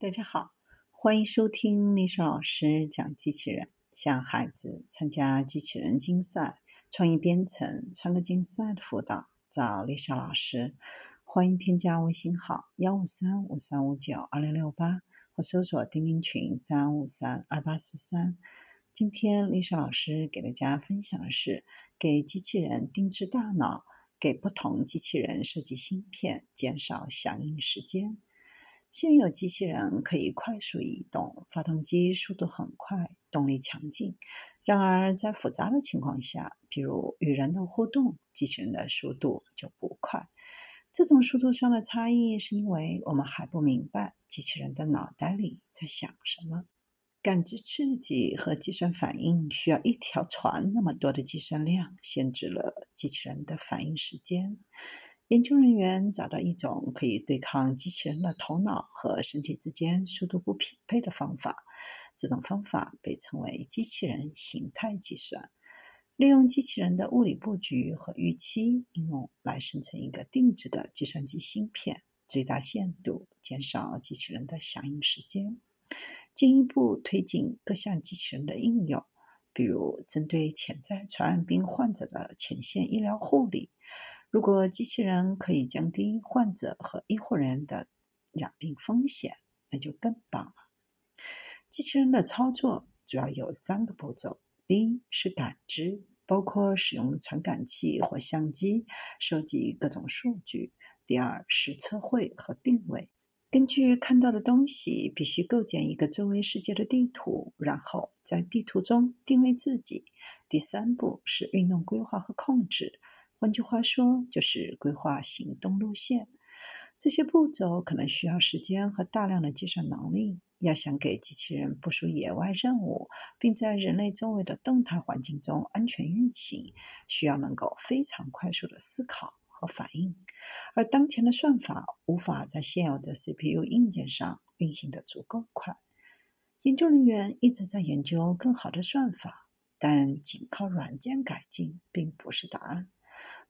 大家好，欢迎收听丽莎老师讲机器人。向孩子参加机器人竞赛、创意编程、创客竞赛的辅导，找丽莎老师。欢迎添加微信号幺五三五三五九二零六八，或搜索钉钉群三五三二八四三。今天丽莎老师给大家分享的是：给机器人定制大脑，给不同机器人设计芯片，减少响应时间。现有机器人可以快速移动，发动机速度很快，动力强劲。然而，在复杂的情况下，比如与人的互动，机器人的速度就不快。这种速度上的差异，是因为我们还不明白机器人的脑袋里在想什么。感知刺激和计算反应需要一条船那么多的计算量，限制了机器人的反应时间。研究人员找到一种可以对抗机器人的头脑和身体之间速度不匹配的方法。这种方法被称为机器人形态计算，利用机器人的物理布局和预期应用来生成一个定制的计算机芯片，最大限度减少机器人的响应时间。进一步推进各项机器人的应用，比如针对潜在传染病患者的前线医疗护理。如果机器人可以降低患者和医护人员的染病风险，那就更棒了。机器人的操作主要有三个步骤：第一是感知，包括使用传感器或相机收集各种数据；第二是测绘和定位，根据看到的东西必须构建一个周围世界的地图，然后在地图中定位自己；第三步是运动规划和控制。换句话说，就是规划行动路线。这些步骤可能需要时间和大量的计算能力。要想给机器人部署野外任务，并在人类周围的动态环境中安全运行，需要能够非常快速的思考和反应。而当前的算法无法在现有的 CPU 硬件上运行的足够快。研究人员一直在研究更好的算法，但仅靠软件改进并不是答案。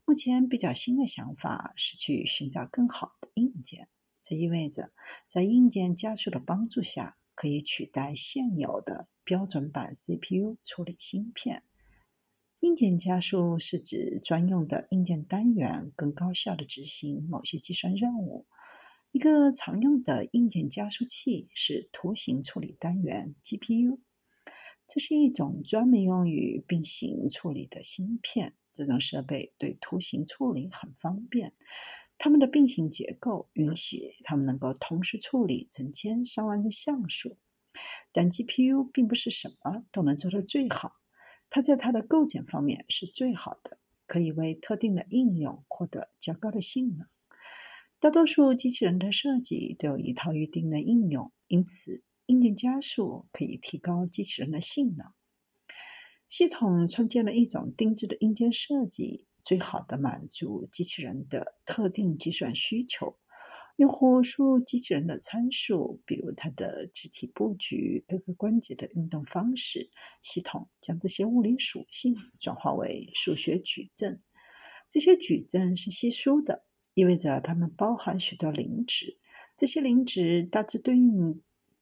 目前比较新的想法是去寻找更好的硬件，这意味着在硬件加速的帮助下，可以取代现有的标准版 CPU 处理芯片。硬件加速是指专用的硬件单元更高效地执行某些计算任务。一个常用的硬件加速器是图形处理单元 GPU，这是一种专门用于并行处理的芯片。这种设备对图形处理很方便，它们的并行结构允许它们能够同时处理成千上万的像素。但 GPU 并不是什么都能做得最好，它在它的构建方面是最好的，可以为特定的应用获得较高的性能。大多数机器人的设计都有一套预定的应用，因此硬件加速可以提高机器人的性能。系统创建了一种定制的硬件设计，最好的满足机器人的特定计算需求。用户输入机器人的参数，比如它的肢体布局、各个关节的运动方式，系统将这些物理属性转化为数学矩阵。这些矩阵是稀疏的，意味着它们包含许多零值。这些零值大致对应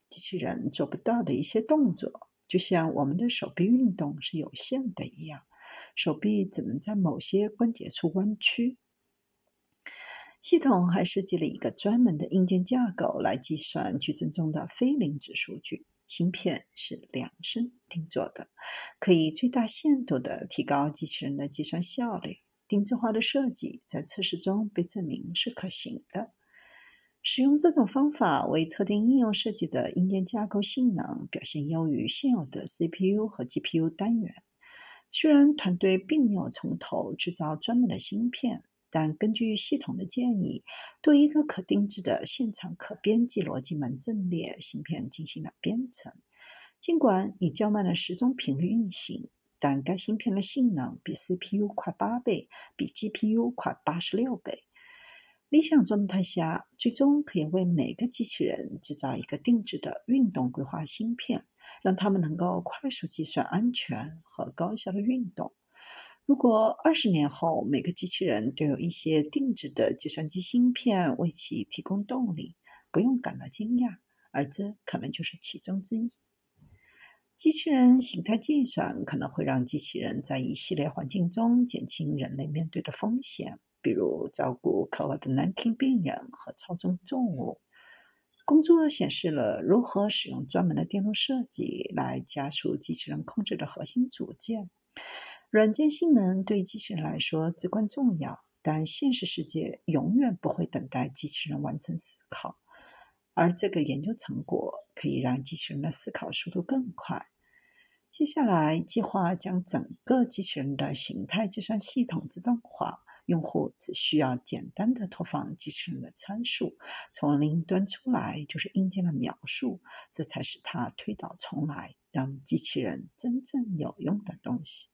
机器人做不到的一些动作。就像我们的手臂运动是有限的一样，手臂只能在某些关节处弯曲。系统还设计了一个专门的硬件架构来计算矩阵中的非零值数据。芯片是量身定做的，可以最大限度地提高机器人的计算效率。定制化的设计在测试中被证明是可行的。使用这种方法为特定应用设计的硬件架构性能表现优于现有的 CPU 和 GPU 单元。虽然团队并没有从头制造专门的芯片，但根据系统的建议，对一个可定制的现场可编辑逻辑门阵列芯片进行了编程。尽管以较慢的时钟频率运行，但该芯片的性能比 CPU 快八倍，比 GPU 快八十六倍。理想状态下，最终可以为每个机器人制造一个定制的运动规划芯片，让他们能够快速计算安全和高效的运动。如果二十年后每个机器人都有一些定制的计算机芯片为其提供动力，不用感到惊讶，而这可能就是其中之一。机器人形态计算可能会让机器人在一系列环境中减轻人类面对的风险，比如照顾 COVID-19 病人和操纵重物。工作显示了如何使用专门的电路设计来加速机器人控制的核心组件。软件性能对机器人来说至关重要，但现实世界永远不会等待机器人完成思考。而这个研究成果可以让机器人的思考速度更快。接下来计划将整个机器人的形态计算系统自动化，用户只需要简单的投放机器人的参数，从零端出来就是硬件的描述，这才是它推倒重来，让机器人真正有用的东西。